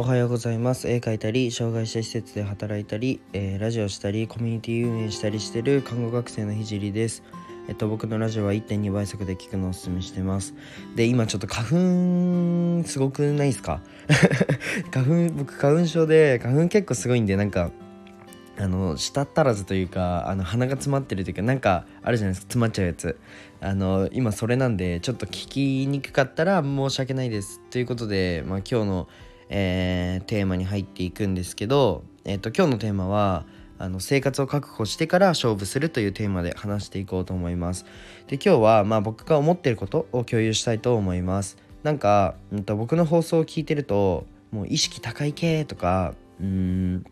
おはようございます。絵描いたり障害者施設で働いたり、えー、ラジオしたりコミュニティ運営したりしてる看護学生のひじりです。えっと僕のラジオは1.2倍速で聞くのをおすすめしてます。で今ちょっと花粉すごくないですか？花粉僕花粉症で花粉結構すごいんでなんかあの舌足らずというかあの鼻が詰まってるというかなんかあるじゃないですか詰まっちゃうやつ。あの今それなんでちょっと聞きにくかったら申し訳ないです。ということで、まあ、今日の、えー、テーマに入っていくんですけど、えーと、今日のテーマはあの生活を確保してから勝負するというテーマで話していこうと思います。で今日は、まあ、僕が思ってることを共有したいと思います。なんか、うんと、僕の放送を聞いてるともう意識高い系とかうん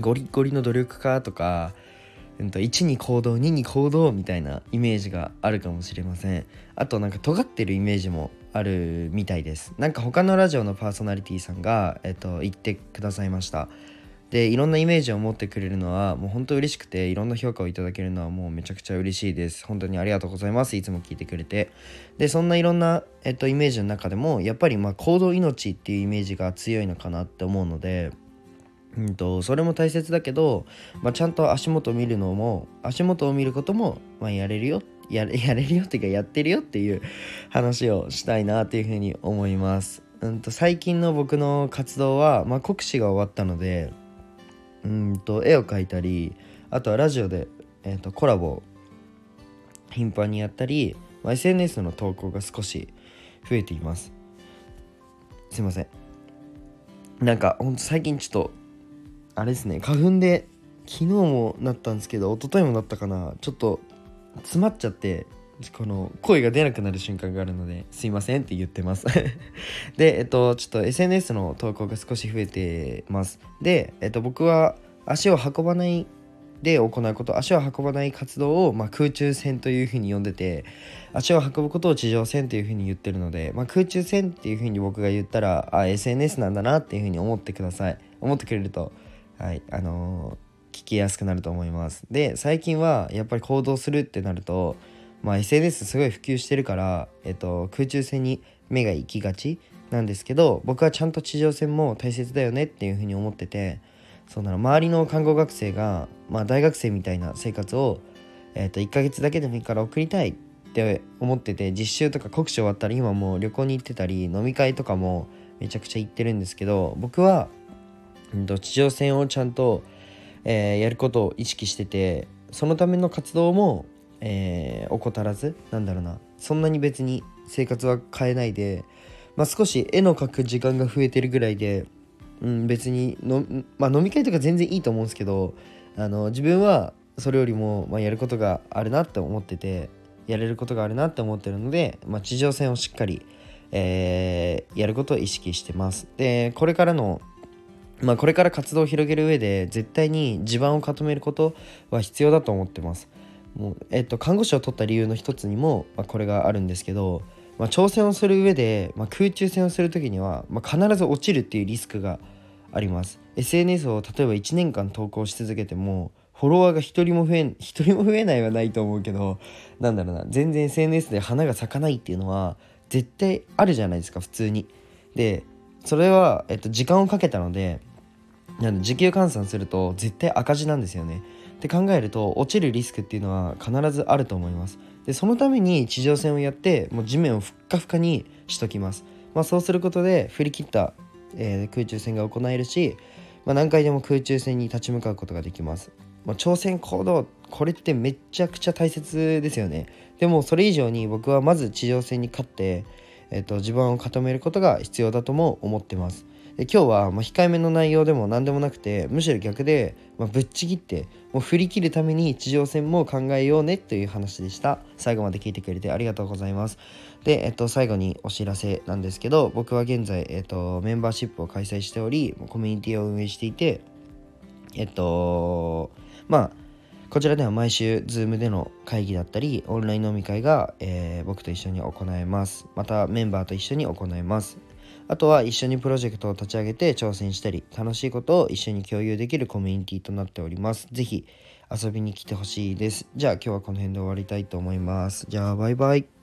ゴリゴリの努力家とか、うん、と1に行動2に行動みたいなイメージがあるかもしれません。あとなんか尖ってるイメージもあるみたいです。なんか他のラジオのパーソナリティさんが、えっと、言ってくださいました。でいろんなイメージを持ってくれるのはもう本当嬉しくていろんな評価をいただけるのはもうめちゃくちゃ嬉しいです。本当にありがとうございます。いつも聞いてくれて。でそんないろんな、えっと、イメージの中でもやっぱりま行動命っていうイメージが強いのかなって思うのでうんと、それも大切だけど、まあ、ちゃんと足元を見るのも足元を見ることも、まあ、やれるよや やれるよっていうかやってるよっていう話をしたいなっていうふうに思います。うんと最近の僕の活動は、まあ、国試が終わったのでうんと絵を描いたりあとはラジオで、えーと、コラボ頻繁にやったり、まあ、SNS の投稿が少し増えています。すいません。なんかほんと最近ちょっとあれですね花粉で昨日もなったんですけど一昨日もなったかな。ちょっと詰まっちゃってこの声が出なくなる瞬間があるのですいませんって言ってます。でえっとちょっと SNS の投稿が少し増えてます。でえっと僕は足を運ばないで行うこと足を運ばない活動を、まあ、空中戦というふうに呼んでて足を運ぶことを地上戦というふうに言ってるので、まあ、空中戦っていうふうに僕が言ったらあ SNS なんだなっていうふうに思ってください。思ってくれると。はいあのー、聞きやすくなると思います。で最近はやっぱり行動するってなるとまあ SNS すごい普及してるから、えっと、空中戦に目が行きがちなんですけど僕はちゃんと地上戦も大切だよねっていうふうに思っててそうなの周りの看護学生が、まあ、大学生みたいな生活を、えっと、1ヶ月だけでもいいから送りたいって思ってて実習とか国試終わったら今もう旅行に行ってたり飲み会とかもめちゃくちゃ行ってるんですけど僕は地上戦をちゃんと、えー、やることを意識しててそのための活動も、えー、怠らずなんだろうなそんなに別に生活は変えないで、まあ、少し絵の描く時間が増えてるぐらいで、うん、別にの、まあ、飲み会とか全然いいと思うんですけどあの自分はそれよりも、まあ、やることがあるなって思っててやれることがあるなって思ってるので、まあ、地上戦をしっかり、えー、やることを意識してます。でこれからのまあ、これから活動を広げる上で絶対に地盤を固めることは必要だと思ってます。もうえっと、看護師を取った理由の一つにも、まあ、これがあるんですけど、まあ、挑戦をする上で、まあ、空中戦をする時には、まあ、必ず落ちるっていうリスクがあります。SNS を例えば1年間投稿し続けてもフォロワーが1人も増え1人も増えないはないと思うけどなんだろうな全然 SNS で花が咲かないっていうのは絶対あるじゃないですか普通に。でそれは、えっと、時間をかけたのでなんで時給換算すると絶対赤字なんですよね。って考えると落ちるリスクっていうのは必ずあると思います。でそのために地上戦をやってもう地面をふっかふかにしときます。まあ、そうすることで振り切った、えー、空中戦が行えるし、まあ、何回でも空中戦に立ち向かうことができます。まあ、挑戦行動これってめちゃくちゃ大切ですよね。でもそれ以上に僕はまず地上戦に勝って、えーと地盤を固めることが必要だとも思ってます。今日はま控えめの内容でも何でもなくてむしろ逆で、まぶっちぎってもう振り切るために地上戦も考えようねという話でした。最後まで聞いてくれてありがとうございます。で、えっと、最後にお知らせなんですけど僕は現在、えっと、メンバーシップを開催しておりコミュニティを運営していてえっとまあこちらでは毎週 Zoom での会議だったりオンライン飲み会が、えー、僕と一緒に行えます。またメンバーと一緒に行えます。あとは一緒にプロジェクトを立ち上げて挑戦したり、楽しいことを一緒に共有できるコミュニティとなっております。ぜひ遊びに来てほしいです。じゃあ今日はこの辺で終わりたいと思います。じゃあバイバイ。